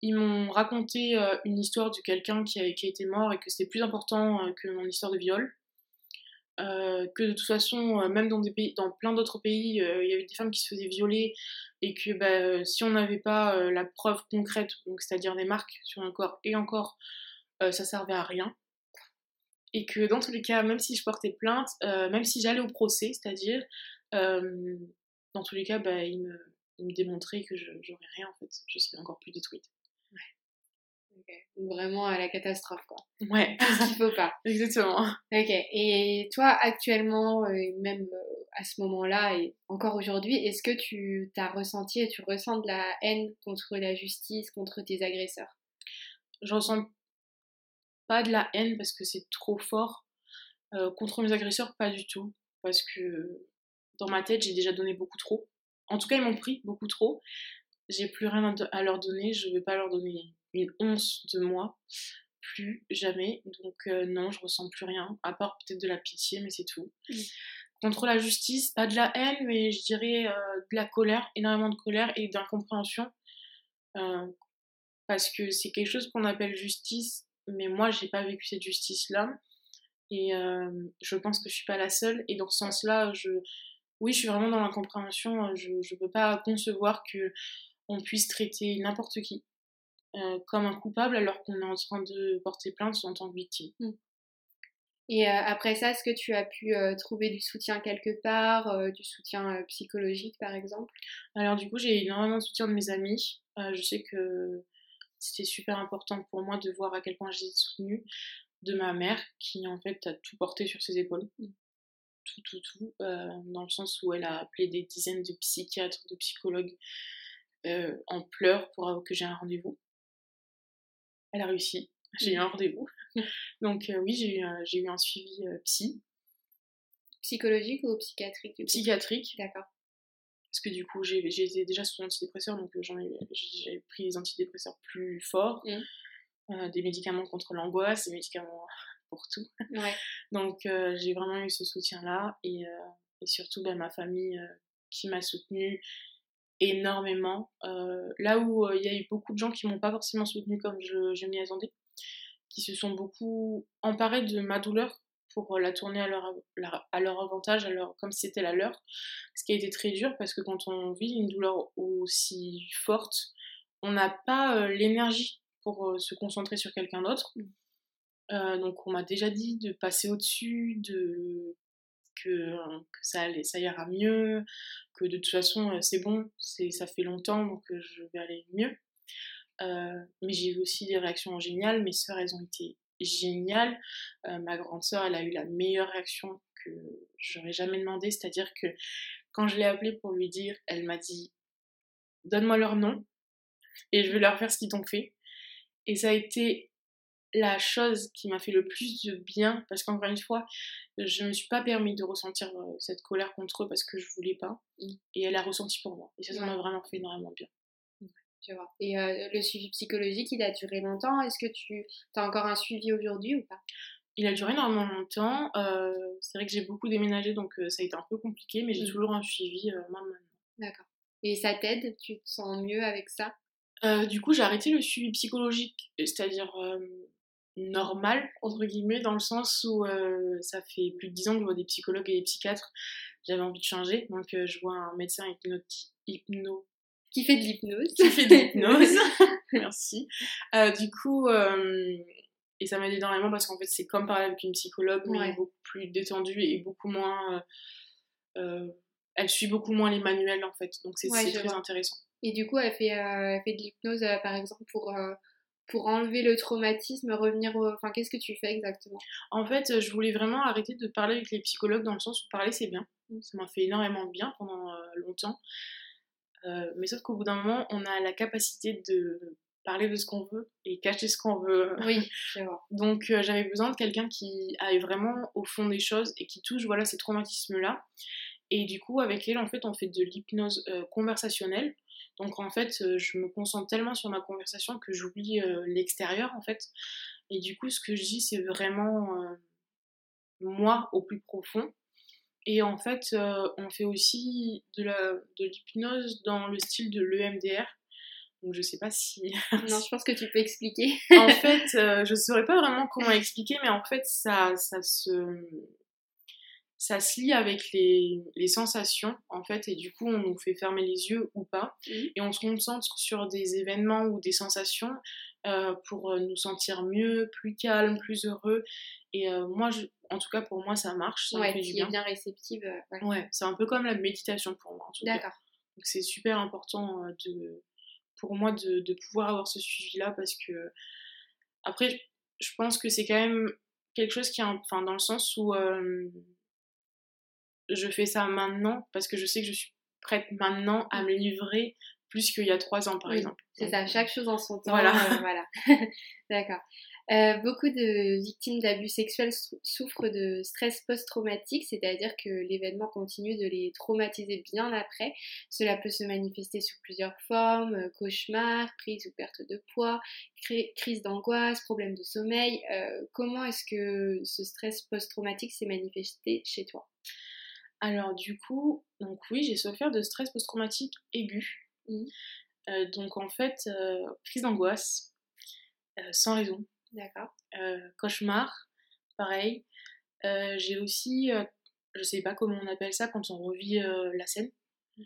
Ils m'ont raconté euh, une histoire de quelqu'un qui a, été mort et que c'était plus important euh, que mon histoire de viol. Euh, que de toute façon, même dans, plein d'autres pays, il y avait des femmes qui se faisaient violer et que bah, si on n'avait pas la preuve concrète, c'est-à-dire des marques sur un corps et encore, ça servait à rien et que dans tous les cas, même si je portais plainte, même si j'allais au procès, c'est-à-dire, dans tous les cas, bah, il, me, me démontrait que je j'aurais rien en fait, je serais encore plus détruite. Vraiment à la catastrophe quoi. Ouais. Ce qu'il faut pas. Exactement. Ok. Et toi actuellement, euh, même à ce moment-là et encore aujourd'hui, est-ce que tu as ressenti et tu ressens de la haine contre la justice, contre tes agresseurs? Je ressens pas de la haine parce que c'est trop fort. Euh, contre mes agresseurs, pas du tout. Parce que dans ma tête, j'ai déjà donné beaucoup trop. En tout cas, ils m'ont pris beaucoup trop. J'ai plus rien à leur donner. Je vais pas leur donner une once de moi. Plus jamais. Donc, euh, non, je ressens plus rien. À part peut-être de la pitié, mais c'est tout. Contre la justice, pas de la haine, mais je dirais euh, de la colère, énormément de colère et d'incompréhension. parce que c'est quelque chose qu'on appelle justice mais moi j'ai pas vécu cette justice là et euh, je pense que je suis pas la seule et dans ce sens là je oui je suis vraiment dans l'incompréhension je je peux pas concevoir que on puisse traiter n'importe qui euh, comme un coupable alors qu'on est en train de porter plainte en tant que victime mm. et euh, après ça, est-ce que tu as pu trouver du soutien quelque part, du soutien psychologique par exemple? Alors du coup, j'ai énormément de soutien de mes amis. je sais que c'était super important pour moi de voir à quel point j'étais soutenue de ma mère qui en fait a tout porté sur ses épaules. tout, tout, tout, dans le sens où elle a appelé des dizaines de psychiatres, de psychologues en pleurs pour que j'ai un rendez-vous. Elle a réussi, j'ai eu un rendez-vous. Donc oui, j'ai eu, j'ai eu un suivi psy. Psychologique ou psychiatrique Psychiatrique. D'accord. Parce que du coup, j'étais déjà sous antidépresseurs, donc j'ai pris des antidépresseurs plus forts, mmh. des médicaments contre l'angoisse, des médicaments pour tout. Donc euh, j'ai vraiment eu ce soutien-là et, euh, et, surtout bah, ma famille euh, qui m'a soutenue énormément. là où il y a eu beaucoup de gens qui m'ont pas forcément soutenue comme je, je m'y attendais, qui se sont beaucoup emparés de ma douleur pour la tourner à leur, à leur avantage, à leur, comme si c'était la leur. Ce qui a été très dur parce que quand on vit une douleur aussi forte, on n'a pas l'énergie pour se concentrer sur quelqu'un d'autre. Mmh. Euh, donc on m'a déjà dit de passer au-dessus, de que, que, ça, ira mieux, que de toute façon euh, c'est bon, ça fait longtemps donc euh, je vais aller mieux. mais j'ai eu aussi des réactions géniales, mes sœurs elles ont été géniales. ma grande sœur elle a eu la meilleure réaction que j'aurais jamais demandé, c'est-à-dire que quand je l'ai appelée pour lui dire, elle m'a dit donne-moi leur nom et je vais leur faire ce qu'ils t'ont fait. Et ça a été la chose qui m'a fait le plus de bien, parce qu'encore une fois, je ne me suis pas permis de ressentir euh, cette colère contre eux parce que je voulais pas, mmh. et elle a ressenti pour moi. Et ça, ça m'a vraiment fait énormément bien. Tu vois. Et euh, le suivi psychologique, il a duré longtemps? Est-ce que tu as encore un suivi aujourd'hui ou pas? Il a duré énormément longtemps. Euh, c'est vrai que j'ai beaucoup déménagé, donc ça a été un peu compliqué, mais j'ai mmh. toujours un suivi maintenant. D'accord. Et ça t'aide? Tu te sens mieux avec ça? Du coup, j'ai arrêté le suivi psychologique, c'est-à-dire normal, entre guillemets, dans le sens où euh, ça fait plus de 10 ans que je vois des psychologues et des psychiatres. J'avais envie de changer, donc euh, je vois un médecin hypno... Qui fait de l'hypnose. Qui fait de l'hypnose. Merci. Euh, du coup, et ça m'aide énormément parce qu'en fait, c'est comme parler avec une psychologue, mais beaucoup plus détendue et beaucoup moins. elle suit beaucoup moins les manuels en fait, donc c'est très intéressant. Et du coup, elle fait, elle fait de l'hypnose par exemple pour pour enlever le traumatisme, revenir au... Enfin, qu'est-ce que tu fais exactement? En fait, je voulais vraiment arrêter de parler avec les psychologues dans le sens où parler, c'est bien. Mm. Ça m'a fait énormément de bien pendant euh, longtemps. Euh, mais sauf qu'au bout d'un moment, on a la capacité de parler de ce qu'on veut et cacher ce qu'on veut. Oui, vois. Donc, euh, j'avais besoin de quelqu'un qui aille vraiment au fond des choses et qui touche voilà, ces traumatismes-là. Et du coup, avec elle, en fait, on fait de l'hypnose conversationnelle. Donc en fait, euh, je me concentre tellement sur ma conversation que j'oublie euh, l'extérieur en fait. Et du coup, ce que je dis, c'est vraiment euh, moi au plus profond. Et en fait, on fait aussi de l'hypnose dans le style de l'EMDR. Donc je sais pas si... non, je pense que tu peux expliquer. en fait, je saurais pas vraiment comment expliquer, mais en fait, ça, ça se ça se lie avec les, les, sensations en fait et du coup on nous fait fermer les yeux ou pas mmh. et on se concentre sur des événements ou des sensations euh, pour euh, nous sentir mieux, plus calme, plus heureux et euh, moi je, en tout cas pour moi ça marche, ça ouais, fait du bien. bien réceptive. Ouais, c'est un peu comme la méditation pour moi. D'accord. Donc c'est super important de pour moi de, de, pouvoir avoir ce suivi là parce que après je pense que c'est quand même quelque chose qui est enfin dans le sens où je fais ça maintenant parce que je sais que je suis prête maintenant à me livrer plus qu'il y a trois ans par exemple. C'est ça, chaque chose en son temps. Voilà. Euh, voilà. D'accord. Euh, beaucoup de victimes d'abus sexuels souffrent de stress post-traumatique, c'est-à-dire que l'événement continue de les traumatiser bien après. Cela peut se manifester sous plusieurs formes, euh, cauchemars, prise ou perte de poids, crise d'angoisse, problème de sommeil. comment est-ce que ce stress post-traumatique s'est manifesté chez toi? Alors du coup, donc oui, j'ai souffert de stress post-traumatique aigu. Mmh. Euh, donc en fait, euh, crise d'angoisse, euh, sans raison. D'accord. cauchemar, pareil. j'ai aussi, je sais pas comment on appelle ça quand on revit la scène. Mmh.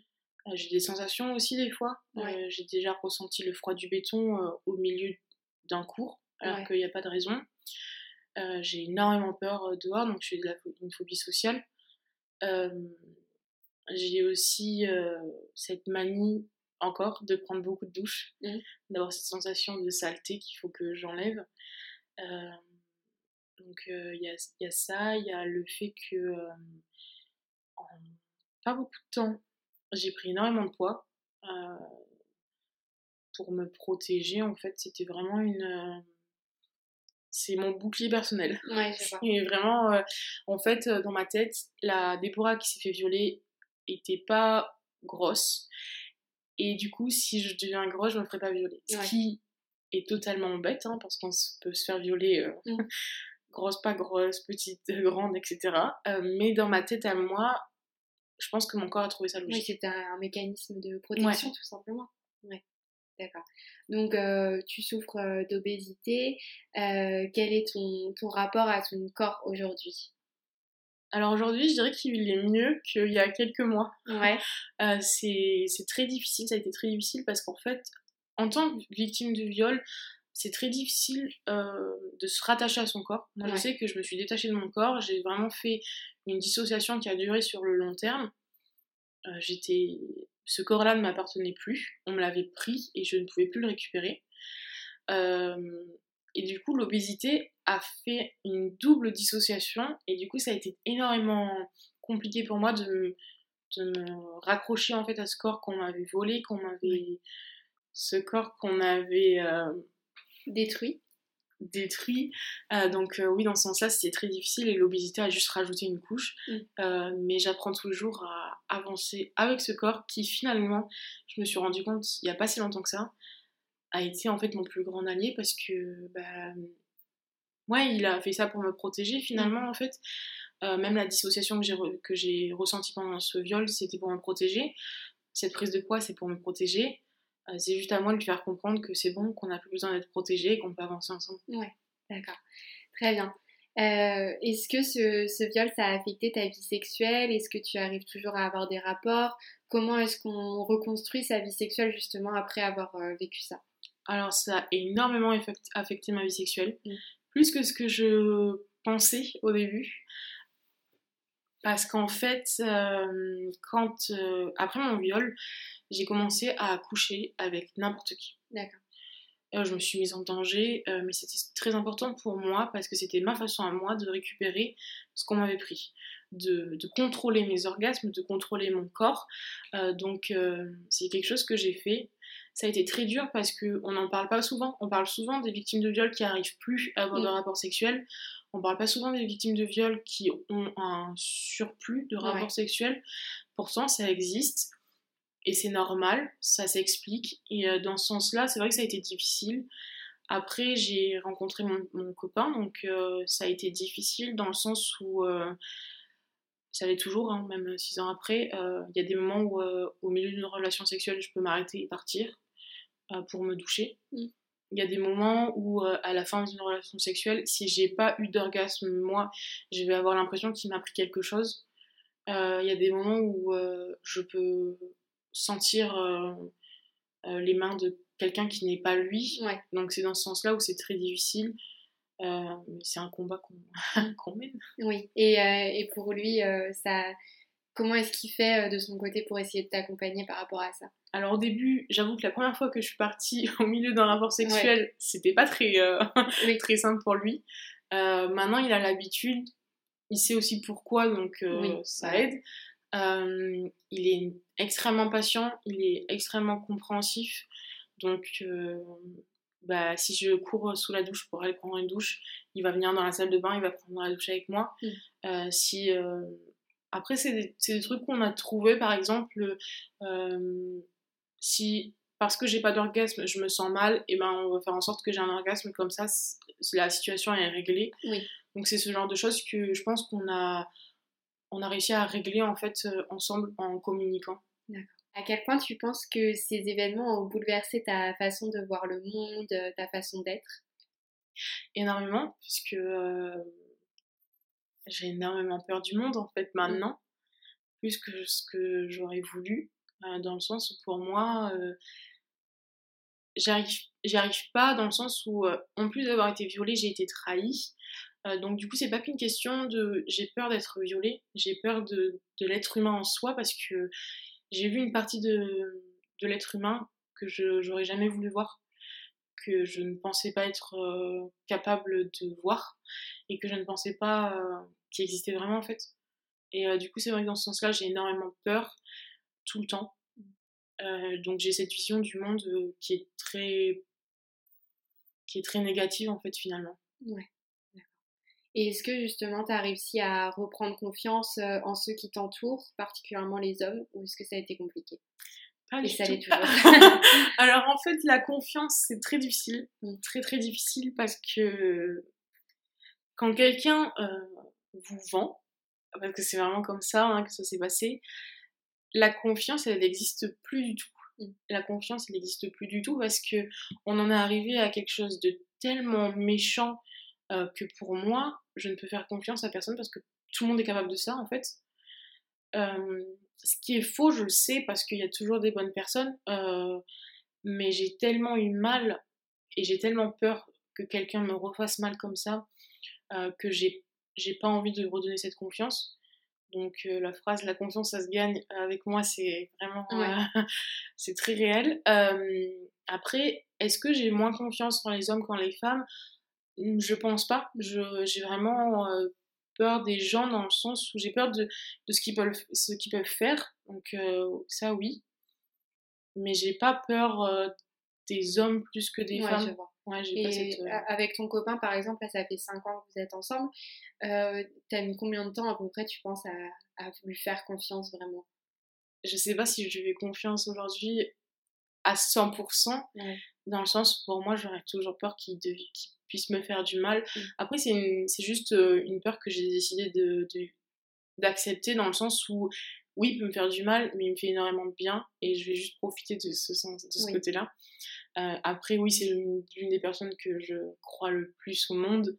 j'ai des sensations aussi des fois. j'ai déjà ressenti le froid du béton au milieu d'un cours, alors qu'il n'y a pas de raison. j'ai énormément peur dehors, donc j'ai une phobie sociale j'ai aussi cette manie encore de prendre beaucoup de douches, mmh. d'avoir cette sensation de saleté qu'il faut que j'enlève. donc il y a, y, a, ça, il y a le fait que en pas beaucoup de temps, j'ai pris énormément de poids. Pour me protéger, en fait, c'était vraiment une. Euh, c'est mon bouclier personnel. Ouais, je. Et vraiment, euh, en fait, dans ma tête, la Déborah qui s'est fait violer était pas grosse. Et du coup, si je deviens grosse, je me ferai pas violer. Ce qui est totalement bête, hein, parce qu'on peut se faire violer mm. grosse, pas grosse, petite, grande, etc. mais dans ma tête à moi, je pense que mon corps a trouvé ça logique. Oui, c'est un, mécanisme de protection, tout simplement. Ouais. D'accord. Donc, euh, tu souffres euh, d'obésité. Euh, quel est ton, ton, rapport à ton corps aujourd'hui? Alors aujourd'hui, je dirais qu'il est mieux qu'il y a quelques mois. Ouais. c'est très difficile, ça a été très difficile parce qu'en fait, en tant que victime de viol, c'est très difficile de se rattacher à son corps. Moi, je sais que je me suis détachée de mon corps, j'ai vraiment fait une dissociation qui a duré sur le long terme. j'étais ce corps-là ne m'appartenait plus, on me l'avait pris et je ne pouvais plus le récupérer. Euh, et du coup, l'obésité a fait une double dissociation et du coup, ça a été énormément compliqué pour moi de, de me raccrocher en fait à ce corps qu'on m'avait volé, qu'on m'avait, ce corps qu'on avait euh, détruit détruit. Euh, donc euh, oui, dans ce sens-là, c'était très difficile et l'obésité a juste rajouté une couche. Mm. Euh, mais j'apprends toujours à avancer avec ce corps qui finalement, je me suis rendu compte il n'y a pas si longtemps que ça, a été en fait mon plus grand allié parce que bah, ouais, il a fait ça pour me protéger finalement en fait. même la dissociation que j'ai ressentie pendant ce viol, c'était pour me protéger. Cette prise de poids, c'est pour me protéger. Euh, c'est juste à moi de lui faire comprendre que c'est bon, qu'on n'a plus besoin d'être protégé et qu'on peut avancer ensemble. Ouais, d'accord. Très bien. Euh, est-ce que ce, ce, viol, ça a affecté ta vie sexuelle? Est-ce que tu arrives toujours à avoir des rapports? Comment est-ce qu'on reconstruit sa vie sexuelle justement après avoir euh, vécu ça? Alors ça a énormément affecté ma vie sexuelle, mm. plus que ce que je pensais au début. Parce qu'en fait, quand après mon viol, j'ai commencé à coucher avec n'importe qui. D'accord. Euh, je me suis mise en danger, euh, mais c'était très important pour moi parce que c'était ma façon à moi de récupérer ce qu'on m'avait pris, de, contrôler mes orgasmes, de contrôler mon corps. Euh, donc c'est quelque chose que j'ai fait. Ça a été très dur parce qu'on n'en parle pas souvent. On parle souvent des victimes de viol qui n'arrivent plus à avoir de rapports sexuels. On parle pas souvent des victimes de viol qui ont un surplus de rapports sexuels. Pourtant, ça existe. Et c'est normal, ça s'explique. Et euh, dans ce sens-là, c'est vrai que ça a été difficile. Après, j'ai rencontré mon, copain, donc euh, ça a été difficile dans le sens où euh, ça l'est toujours, hein, même six ans après. Il y a des moments où, au milieu d'une relation sexuelle, je peux m'arrêter et partir pour me doucher. Mm. Il y a des moments où, à la fin d'une relation sexuelle, si j'ai pas eu d'orgasme, moi, je vais avoir l'impression qu'il m'a pris quelque chose. Il y a des moments où je peux sentir euh, euh, les mains de quelqu'un qui n'est pas lui. Donc c'est dans ce sens-là où c'est très difficile. Euh, c'est un combat qu'on mène. Oui, et, et pour lui, ça, comment est-ce qu'il fait de son côté pour essayer de t'accompagner par rapport à ça? Alors au début, j'avoue que la première fois que je suis partie au milieu d'un rapport sexuel, c'était pas très, très simple pour lui. maintenant, il a l'habitude, il sait aussi pourquoi, donc ça aide. Euh, il est extrêmement patient, il est extrêmement compréhensif. Donc, euh, bah, si je cours sous la douche pour aller prendre une douche, il va venir dans la salle de bain, il va prendre la douche avec moi. Mm. Euh, si, après, c'est des, des, trucs qu'on a trouvé, par exemple, si parce que j'ai pas d'orgasme, je me sens mal, et ben on va faire en sorte que j'ai un orgasme comme ça, la situation est réglée. Donc c'est ce genre de choses que je pense qu'on a on a réussi à régler en fait euh, ensemble en communiquant. D'accord. À quel point tu penses que ces événements ont bouleversé ta façon de voir le monde, euh, ta façon d'être? Énormément, puisque euh, j'ai énormément peur du monde en fait maintenant, plus que ce que j'aurais voulu, dans le sens où pour moi, j'arrive, j'arrive pas dans le sens où, en plus d'avoir été violée, j'ai été trahie. Euh, donc du coup, c'est pas qu'une question de j'ai peur d'être violée, j'ai peur de, de l'être humain en soi parce que j'ai vu une partie de, de l'être humain que je j'aurais jamais voulu voir, que je ne pensais pas être euh, capable de voir et que je ne pensais pas euh, qu'il existait vraiment en fait. Et du coup, c'est vrai que dans ce sens-là, j'ai énormément peur tout le temps. donc j'ai cette vision du monde qui est très qui est très négative en fait finalement. Ouais. Et est-ce que justement tu as réussi à reprendre confiance en ceux qui t'entourent, particulièrement les hommes, ou est-ce que ça a été compliqué? Et ça l'est toujours. Alors en fait, la confiance, c'est très difficile. Très très difficile parce que quand quelqu'un euh, vous vend, parce que c'est vraiment comme ça hein, que ça s'est passé, la confiance, elle n'existe plus du tout. Mmh. La confiance, elle n'existe plus du tout parce que on en est arrivé à quelque chose de tellement méchant euh, que pour moi, je ne peux faire confiance à personne parce que tout le monde est capable de ça en fait. Euh, ce qui est faux, je le sais, parce qu'il y a toujours des bonnes personnes, euh, mais j'ai tellement eu mal et j'ai tellement peur que quelqu'un me refasse mal comme ça euh, que j'ai j'ai pas envie de redonner cette confiance. Donc euh, la phrase la confiance ça se gagne avec moi c'est vraiment c'est très réel. après est-ce que j'ai moins confiance dans les hommes qu'en les femmes? Je pense pas. J'ai vraiment peur des gens dans le sens où j'ai peur de, de ce qu'ils peuvent, ce qu'ils peuvent faire. Donc euh, ça oui. Mais j'ai pas peur euh, des hommes plus que des femmes. Je vois. Ouais, j'ai pas cette, euh, avec ton copain, par exemple, là, ça fait 5 ans que vous êtes ensemble. Euh, T'as mis combien de temps à peu près, tu penses, à, à lui faire confiance vraiment? Je sais pas si je lui fais confiance aujourd'hui à 100%, dans le sens, pour moi, j'aurais toujours peur qu'il puisse me faire du mal. Mm. Après, c'est juste euh, une peur que j'ai décidé de, d'accepter dans le sens où, oui, il peut me faire du mal, mais il me fait énormément de bien et je vais juste profiter de ce, sens, de ce côté-là. Euh, après, oui, c'est l'une des personnes que je crois le plus au monde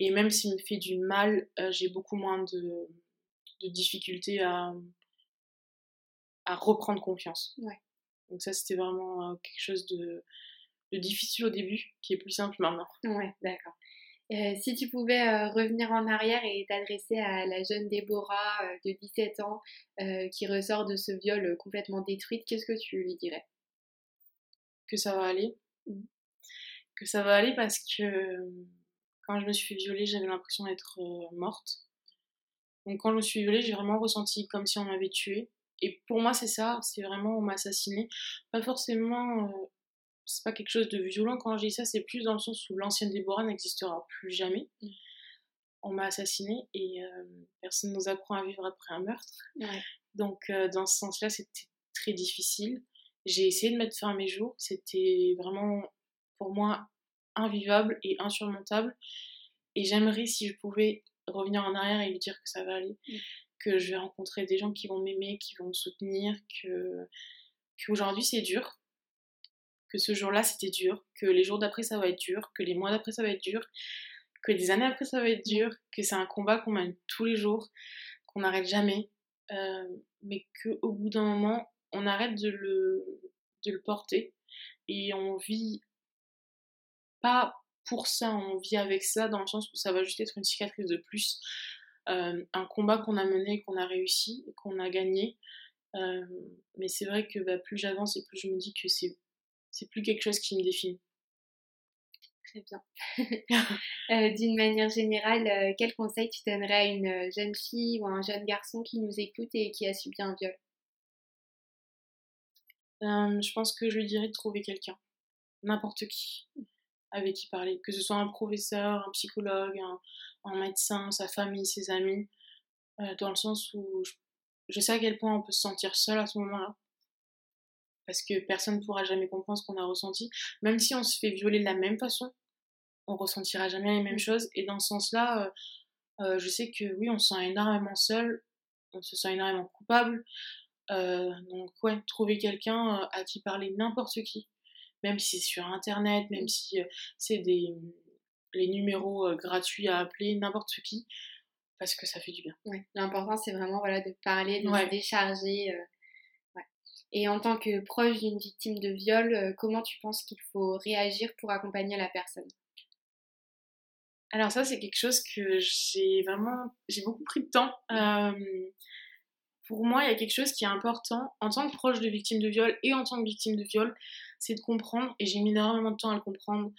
et même s'il me fait du mal, euh, j'ai beaucoup moins de, de difficultés à, à reprendre confiance. Ouais. Donc ça, c'était vraiment quelque chose de, difficile au début, qui est plus simple maintenant. Ouais, d'accord. Euh, si tu pouvais euh, revenir en arrière et t'adresser à la jeune Déborah euh, de 17 ans qui ressort de ce viol complètement détruite, qu'est-ce que tu lui dirais? Que ça va aller. Mmh. Que ça va aller parce que quand je me suis fait violer, j'avais l'impression d'être morte. Donc quand je me suis violée, j'ai vraiment ressenti comme si on m'avait tuée. Et pour moi, c'est ça, c'est vraiment on m'a assassiné. Pas forcément c'est pas quelque chose de violent quand je dis ça, c'est plus dans le sens où l'ancienne Déborah n'existera plus jamais. Mm. On m'a assassiné et euh, personne ne nous apprend à vivre après un meurtre. Donc euh, dans ce sens-là, c'était très difficile. J'ai essayé de mettre fin à mes jours. C'était vraiment pour moi invivable et insurmontable. Et j'aimerais si je pouvais revenir en arrière et lui dire que ça va aller, mm. que je vais rencontrer des gens qui vont m'aimer, qui vont me soutenir, que qu'aujourd'hui c'est dur, que ce jour-là c'était dur, que les jours d'après ça va être dur, que les mois d'après ça va être dur, que des années après ça va être dur, que c'est un combat qu'on mène tous les jours, qu'on n'arrête jamais, euh, mais qu'au bout d'un moment on arrête de le, de le porter et on vit pas pour ça, on vit avec ça dans le sens où ça va juste être une cicatrice de plus, euh, un combat qu'on a mené, qu'on a réussi, qu'on a gagné. Euh, mais c'est vrai que bah, plus j'avance et plus je me dis que c'est c'est plus quelque chose qui me définit. Très bien. Euh, d'une manière générale, euh, quel conseil tu donnerais à une euh, jeune fille ou un jeune garçon qui nous écoute et qui a subi un viol? Je pense que je lui dirais de trouver quelqu'un, n'importe qui, avec qui parler, que ce soit un professeur, un psychologue, un, médecin, sa famille, ses amis, dans le sens où je sais à quel point on peut se sentir seul à ce moment-là parce que personne ne pourra jamais comprendre ce qu'on a ressenti. Même si on se fait violer de la même façon, on ressentira jamais les mêmes mmh. choses. Et dans ce sens-là, euh, euh, je sais que oui, on se sent énormément seul, on se sent énormément coupable. Euh, donc ouais, trouver quelqu'un à qui parler n'importe qui, même si c'est sur internet, même mmh. si c'est des les numéros gratuits à appeler, n'importe qui, parce que ça fait du bien. Ouais. L'important c'est vraiment voilà de parler, de se décharger. Et en tant que proche d'une victime de viol, euh, comment tu penses qu'il faut réagir pour accompagner la personne? Alors ça, c'est quelque chose que j'ai vraiment, j'ai beaucoup pris de temps. Euh, pour moi, il y a quelque chose qui est important en tant que proche de victime de viol et en tant que victime de viol, c'est de comprendre, et j'ai mis énormément de temps à le comprendre,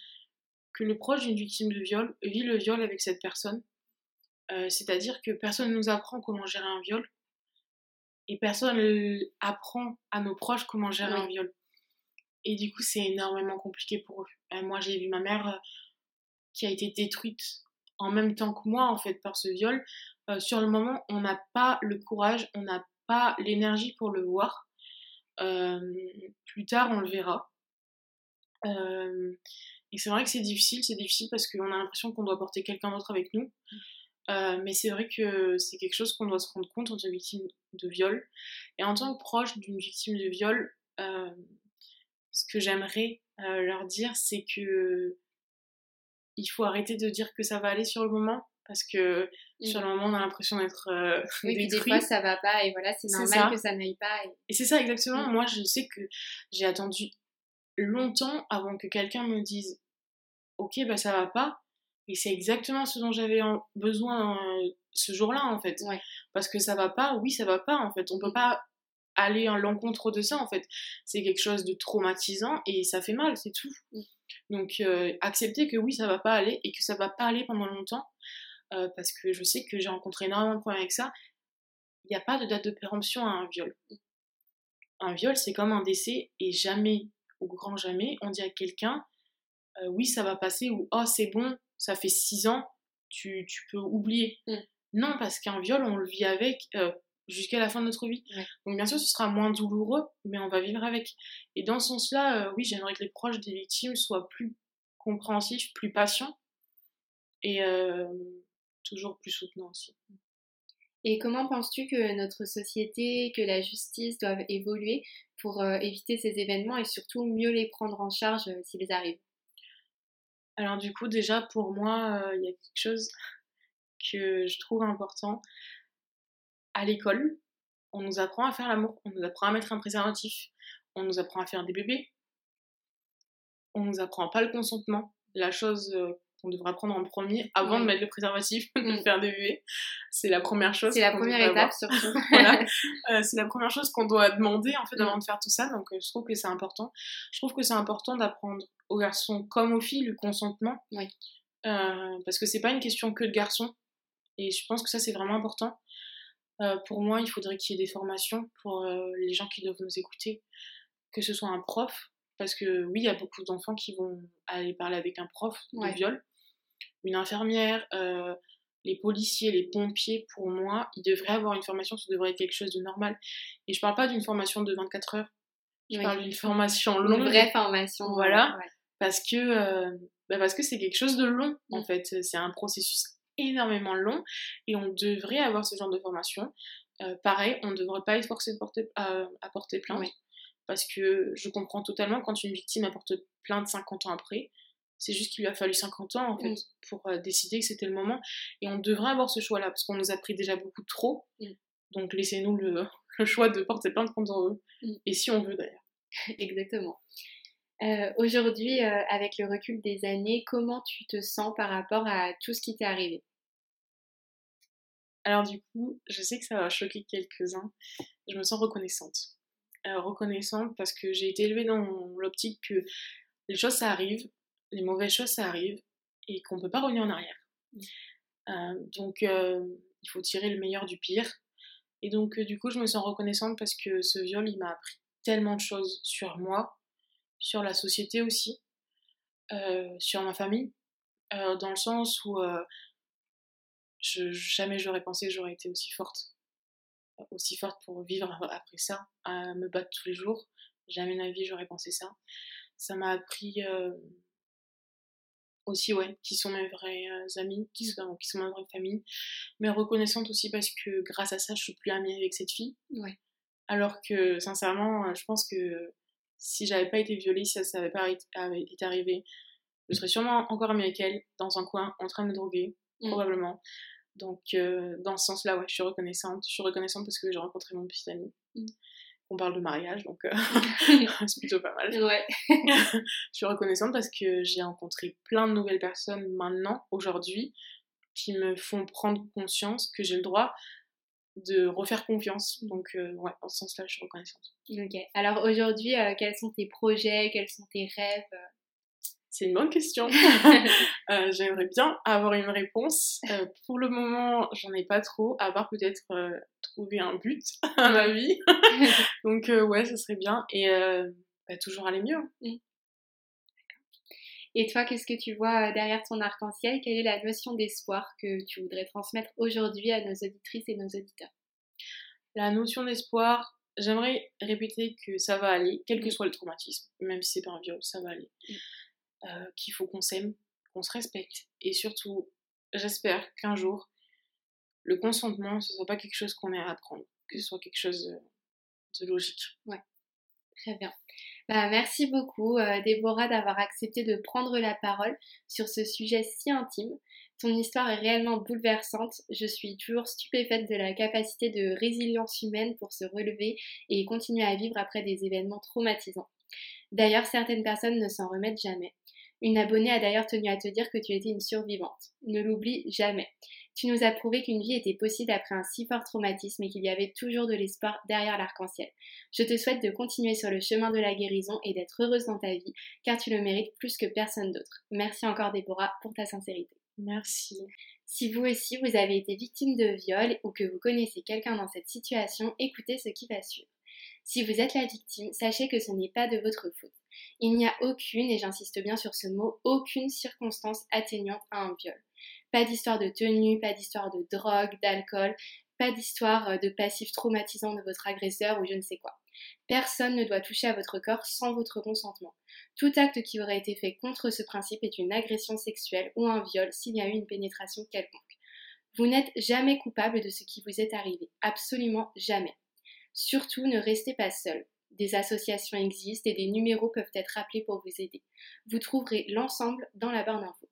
que le proche d'une victime de viol vit le viol avec cette personne. C'est-à-dire que personne ne nous apprend comment gérer un viol et personne apprend à nos proches comment gérer un viol. Et du coup, c'est énormément compliqué pour eux. moi, j'ai vu ma mère qui a été détruite en même temps que moi, en fait, par ce viol. sur le moment, on n'a pas le courage, on n'a pas l'énergie pour le voir. plus tard, on le verra. et c'est vrai que c'est difficile, c'est difficile parce qu'on a l'impression qu'on doit porter quelqu'un d'autre avec nous. Euh, mais c'est vrai que c'est quelque chose qu'on doit se rendre compte en tant que victime de viol. Et en tant que proche d'une victime de viol, euh, ce que j'aimerais euh, leur dire, c'est que il faut arrêter de dire que ça va aller sur le moment. Parce que sur le moment, on a l'impression d'être. oui, puis des fois, ça va pas, et voilà, c'est normal que ça n'aille pas. Et, c'est ça, exactement. Mmh. Moi, je sais que j'ai attendu longtemps avant que quelqu'un me dise Ok, bah ça va pas et c'est exactement ce dont j'avais besoin euh, ce jour-là, en fait. Parce que ça va pas, oui, ça va pas, en fait. On peut pas aller à l'encontre de ça, en fait. C'est quelque chose de traumatisant et ça fait mal, c'est tout. Donc, euh, accepter que oui, ça va pas aller et que ça va pas aller pendant longtemps, euh, parce que je sais que j'ai rencontré énormément de problèmes avec ça. Il n'y a pas de date de péremption à un viol. Un viol, c'est comme un décès et jamais, au grand jamais, on dit à quelqu'un oui, ça va passer ou oh, c'est bon, ça fait six ans, tu, peux oublier. Mm. Non, parce qu'un viol, on le vit avec euh, jusqu'à la fin de notre vie. Donc bien sûr, ce sera moins douloureux, mais on va vivre avec. Et dans ce sens-là, euh, oui, j'aimerais que les proches des victimes soient plus compréhensifs, plus patients et euh, toujours plus soutenants aussi. Et comment penses-tu que notre société, que la justice doivent évoluer pour éviter ces événements et surtout mieux les prendre en charge s'ils arrivent? Alors du coup, déjà pour moi, euh, il y a quelque chose que je trouve important. À l'école, on nous apprend à faire l'amour, on nous apprend à mettre un préservatif, on nous apprend à faire des bébés, on nous apprend pas le consentement, la chose euh, qu'on devrait apprendre en premier avant de mettre le préservatif, de mm. faire des bébés. C'est la première chose. C'est la première étape surtout. voilà. Euh, c'est la première chose qu'on doit demander en fait mm. avant de faire tout ça. Donc je trouve que c'est important. Je trouve que c'est important d'apprendre aux garçons comme aux filles le consentement. Oui. Euh, parce que c'est pas une question que de garçons. Et je pense que ça c'est vraiment important. Euh, pour moi, il faudrait qu'il y ait des formations pour euh, les gens qui doivent nous écouter, que ce soit un prof, parce que oui, il y a beaucoup d'enfants qui vont aller parler avec un prof de viol, une infirmière, les policiers, les pompiers, pour moi, ils devraient avoir une formation, ça devrait être quelque chose de normal. Et je parle pas d'une formation de 24 heures, je parle d'une formation longue. Une vraie formation. Voilà. parce que euh, bah parce que c'est quelque chose de long en mm. fait. C'est un processus énormément long et on devrait avoir ce genre de formation. Euh, pareil on ne devrait pas être forcé de porter, à, porter plainte parce que je comprends totalement quand une victime apporte plainte 50 ans après c'est juste qu'il lui a fallu 50 ans en fait mm. pour euh, décider que c'était le moment et on devrait avoir ce choix là parce qu'on nous a pris déjà beaucoup trop mm. donc laissez-nous le, le, choix de porter plainte on veut et si on veut d'ailleurs exactement euh, aujourd'hui, euh, avec le recul des années, comment tu te sens par rapport à tout ce qui t'est arrivé? Alors du coup, je sais que ça va choquer quelques-uns. Je me sens reconnaissante. Euh, reconnaissante parce que j'ai été élevée dans l'optique que les choses ça arrive, les mauvaises choses ça arrive et qu'on ne peut pas revenir en arrière. Mmh. donc il faut tirer le meilleur du pire. Et donc du coup, je me sens reconnaissante parce que ce viol, il m'a appris tellement de choses sur moi, sur la société aussi, euh, sur ma famille, euh, dans le sens où euh, je, jamais j'aurais pensé que j'aurais été aussi forte, aussi forte pour vivre après ça, à me battre tous les jours. Jamais dans la vie j'aurais pensé ça. Ça m'a appris aussi, ouais, qui sont mes vrais amis, qui sont, qui sont ma vraie famille, mais reconnaissante aussi parce que grâce à ça, je suis plus amie avec cette fille. Ouais. Alors que, sincèrement, je pense que si j'avais pas été violée, si ça n'avait pas été arrivé, je serais sûrement encore amie avec elle, dans un coin, en train de me droguer, mm. probablement. Donc, euh, dans ce sens-là, ouais, je suis reconnaissante. Je suis reconnaissante parce que j'ai rencontré mon petit ami. Mm. On parle de mariage, donc euh, c'est plutôt pas mal. Ouais. je suis reconnaissante parce que j'ai rencontré plein de nouvelles personnes maintenant, aujourd'hui, qui me font prendre conscience que j'ai le droit de refaire confiance. Donc, euh, ouais, dans ce sens-là, je suis reconnaissante. Ok. Alors aujourd'hui, quels sont tes projets? Quels sont tes rêves? C'est une bonne question. Euh, j'aimerais bien avoir une réponse. Euh, pour le moment, j'en ai pas trop, à part peut-être euh, trouver un but à ma vie. Donc ouais, ça serait bien. Et bah, toujours aller mieux. Mmh. Et toi, qu'est-ce que tu vois derrière ton arc-en-ciel? Quelle est la notion d'espoir que tu voudrais transmettre aujourd'hui à nos auditrices et nos auditeurs? La notion d'espoir, j'aimerais répéter que ça va aller, quel que mmh. soit le traumatisme, même si c'est pas un viol, ça va aller. Euh, qu'il faut qu'on s'aime, qu'on se respecte. Et surtout, j'espère qu'un jour, le consentement, ce soit pas quelque chose qu'on ait à apprendre, que ce soit quelque chose de logique. Ouais, très bien. Bah, merci beaucoup, euh, Déborah, d'avoir accepté de prendre la parole sur ce sujet si intime. Ton histoire est réellement bouleversante. Je suis toujours stupéfaite de la capacité de résilience humaine pour se relever et continuer à vivre après des événements traumatisants. D'ailleurs, certaines personnes ne s'en remettent jamais. Une abonnée a d'ailleurs tenu à te dire que tu étais une survivante. Ne l'oublie jamais. Tu nous as prouvé qu'une vie était possible après un si fort traumatisme et qu'il y avait toujours de l'espoir derrière l'arc-en-ciel. Je te souhaite de continuer sur le chemin de la guérison et d'être heureuse dans ta vie, car tu le mérites plus que personne d'autre. Merci encore Déborah pour ta sincérité. Merci. Si vous aussi vous avez été victime de viol ou que vous connaissez quelqu'un dans cette situation, écoutez ce qui va suivre. Si vous êtes la victime, sachez que ce n'est pas de votre faute. Il n'y a aucune, et j'insiste bien sur ce mot, aucune circonstance atténuante à un viol. Pas d'histoire de tenue, pas d'histoire de drogue, d'alcool, pas d'histoire euh, de passif traumatisant de votre agresseur ou je ne sais quoi. Personne ne doit toucher à votre corps sans votre consentement. Tout acte qui aurait été fait contre ce principe est une agression sexuelle ou un viol s'il y a eu une pénétration quelconque. Vous n'êtes jamais coupable de ce qui vous est arrivé, absolument jamais. Surtout ne restez pas seul. Des associations existent et des numéros peuvent être appelés pour vous aider. Vous trouverez l'ensemble dans la barre d'infos.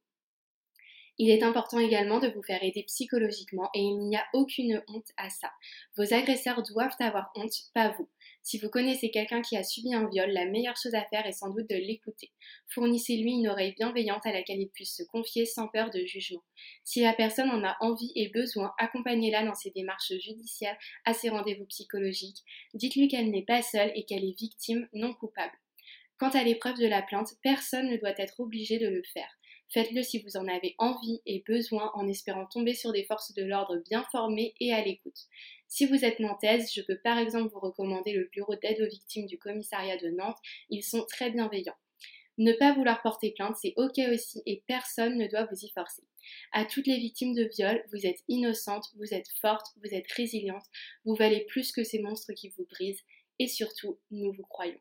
Il est important également de vous faire aider psychologiquement et il n'y a aucune honte à ça. Vos agresseurs doivent avoir honte, pas vous. Si vous connaissez quelqu'un qui a subi un viol, la meilleure chose à faire est sans doute de l'écouter. Fournissez-lui une oreille bienveillante à laquelle il puisse se confier sans peur de jugement. Si la personne en a envie et besoin, accompagnez-la dans ses démarches judiciaires, à ses rendez-vous psychologiques. Dites-lui qu'elle n'est pas seule et qu'elle est victime, non coupable. Quant à l'épreuve de la plainte, personne ne doit être obligé de le faire. Faites-le si vous en avez envie et besoin en espérant tomber sur des forces de l'ordre bien formées et à l'écoute. Si vous êtes nantaise, je peux par exemple vous recommander le bureau d'aide aux victimes du commissariat de Nantes. Ils sont très bienveillants. Ne pas vouloir porter plainte, c'est ok aussi et personne ne doit vous y forcer. À toutes les victimes de viol, vous êtes innocente, vous êtes forte, vous êtes résiliente, vous valez plus que ces monstres qui vous brisent et surtout, nous vous croyons.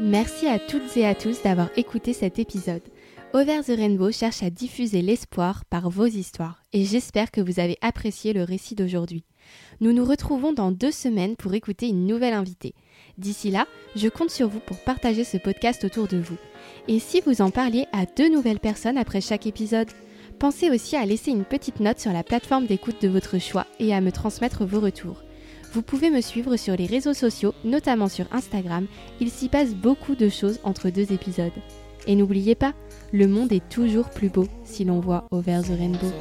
Merci à toutes et à tous d'avoir écouté cet épisode. Over the Rainbow cherche à diffuser l'espoir par vos histoires et j'espère que vous avez apprécié le récit d'aujourd'hui. Nous nous retrouvons dans deux semaines pour écouter une nouvelle invitée. D'ici là, je compte sur vous pour partager ce podcast autour de vous. Et si vous en parliez à deux nouvelles personnes après chaque épisode, pensez aussi à laisser une petite note sur la plateforme d'écoute de votre choix et à me transmettre vos retours. Vous pouvez me suivre sur les réseaux sociaux, notamment sur Instagram, il s'y passe beaucoup de choses entre deux épisodes. Et n'oubliez pas, le monde est toujours plus beau si l'on voit Over the Rainbow.